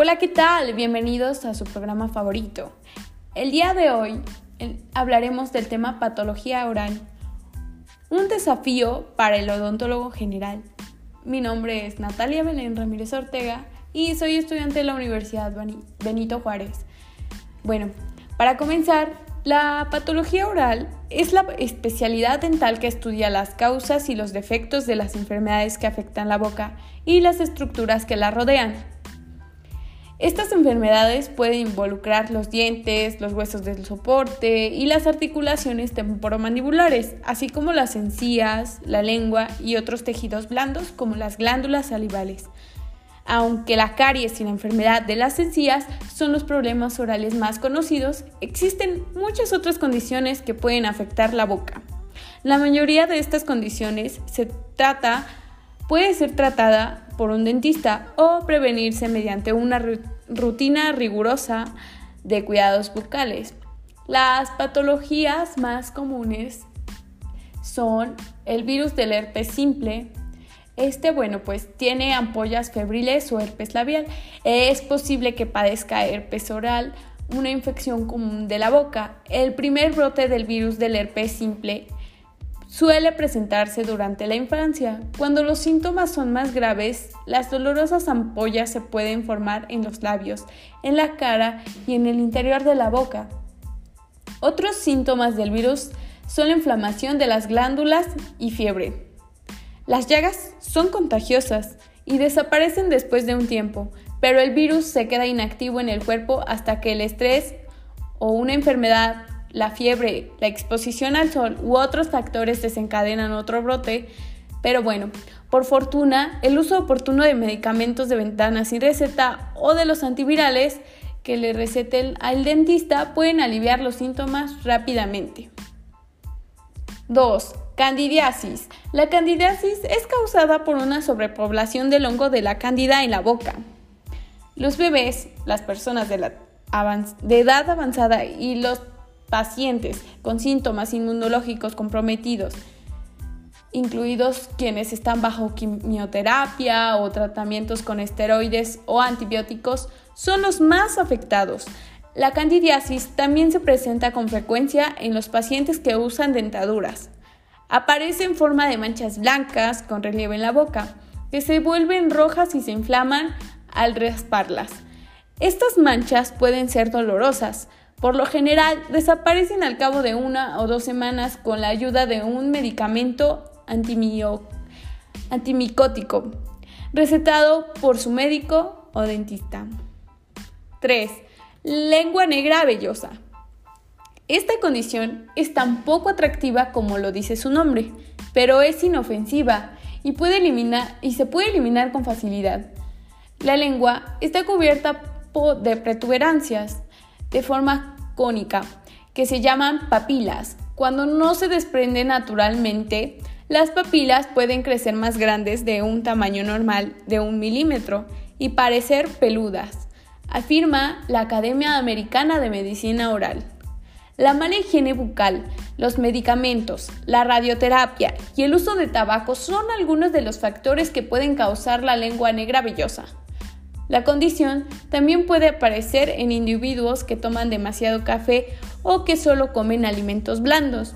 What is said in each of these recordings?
Hola, ¿qué tal? Bienvenidos a su programa favorito. El día de hoy hablaremos del tema patología oral, un desafío para el odontólogo general. Mi nombre es Natalia Belén Ramírez Ortega y soy estudiante de la Universidad Benito Juárez. Bueno, para comenzar, la patología oral es la especialidad dental que estudia las causas y los defectos de las enfermedades que afectan la boca y las estructuras que la rodean. Estas enfermedades pueden involucrar los dientes, los huesos del soporte y las articulaciones temporomandibulares, así como las encías, la lengua y otros tejidos blandos como las glándulas salivales. Aunque la caries y la enfermedad de las encías son los problemas orales más conocidos, existen muchas otras condiciones que pueden afectar la boca. La mayoría de estas condiciones se trata, puede ser tratada por un dentista o prevenirse mediante una rutina rigurosa de cuidados bucales. Las patologías más comunes son el virus del herpes simple. Este, bueno, pues tiene ampollas febriles o herpes labial. Es posible que padezca herpes oral, una infección común de la boca. El primer brote del virus del herpes simple Suele presentarse durante la infancia. Cuando los síntomas son más graves, las dolorosas ampollas se pueden formar en los labios, en la cara y en el interior de la boca. Otros síntomas del virus son la inflamación de las glándulas y fiebre. Las llagas son contagiosas y desaparecen después de un tiempo, pero el virus se queda inactivo en el cuerpo hasta que el estrés o una enfermedad la fiebre, la exposición al sol u otros factores desencadenan otro brote, pero bueno, por fortuna, el uso oportuno de medicamentos de ventana sin receta o de los antivirales que le receten al dentista pueden aliviar los síntomas rápidamente. 2. Candidiasis. La candidiasis es causada por una sobrepoblación del hongo de la cándida en la boca. Los bebés, las personas de edad avanzada y los pacientes con síntomas inmunológicos comprometidos, incluidos quienes están bajo quimioterapia o tratamientos con esteroides o antibióticos, son los más afectados. La candidiasis también se presenta con frecuencia en los pacientes que usan dentaduras. Aparece en forma de manchas blancas con relieve en la boca, que se vuelven rojas y se inflaman al rasparlas. Estas manchas pueden ser dolorosas, por lo general, desaparecen al cabo de una o dos semanas con la ayuda de un medicamento antimicótico recetado por su médico o dentista. 3. Lengua negra vellosa. Esta condición es tan poco atractiva como lo dice su nombre, pero es inofensiva y, puede eliminar, y se puede eliminar con facilidad. La lengua está cubierta de protuberancias, de forma cónica, que se llaman papilas. Cuando no se desprende naturalmente, las papilas pueden crecer más grandes de un tamaño normal de un milímetro y parecer peludas, afirma la Academia Americana de Medicina Oral. La mala higiene bucal, los medicamentos, la radioterapia y el uso de tabaco son algunos de los factores que pueden causar la lengua negra vellosa. La condición también puede aparecer en individuos que toman demasiado café o que solo comen alimentos blandos.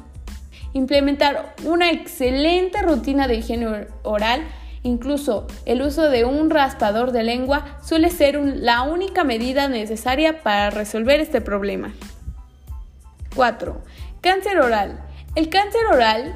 Implementar una excelente rutina de higiene oral, incluso el uso de un raspador de lengua, suele ser la única medida necesaria para resolver este problema. 4. Cáncer oral. El cáncer oral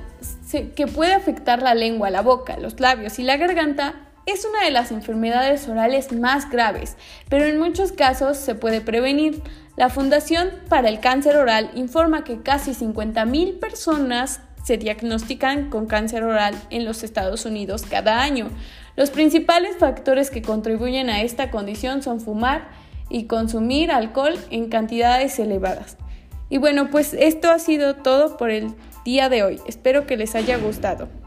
que puede afectar la lengua, la boca, los labios y la garganta es una de las enfermedades orales más graves, pero en muchos casos se puede prevenir. La Fundación para el Cáncer Oral informa que casi 50.000 personas se diagnostican con cáncer oral en los Estados Unidos cada año. Los principales factores que contribuyen a esta condición son fumar y consumir alcohol en cantidades elevadas. Y bueno, pues esto ha sido todo por el día de hoy. Espero que les haya gustado.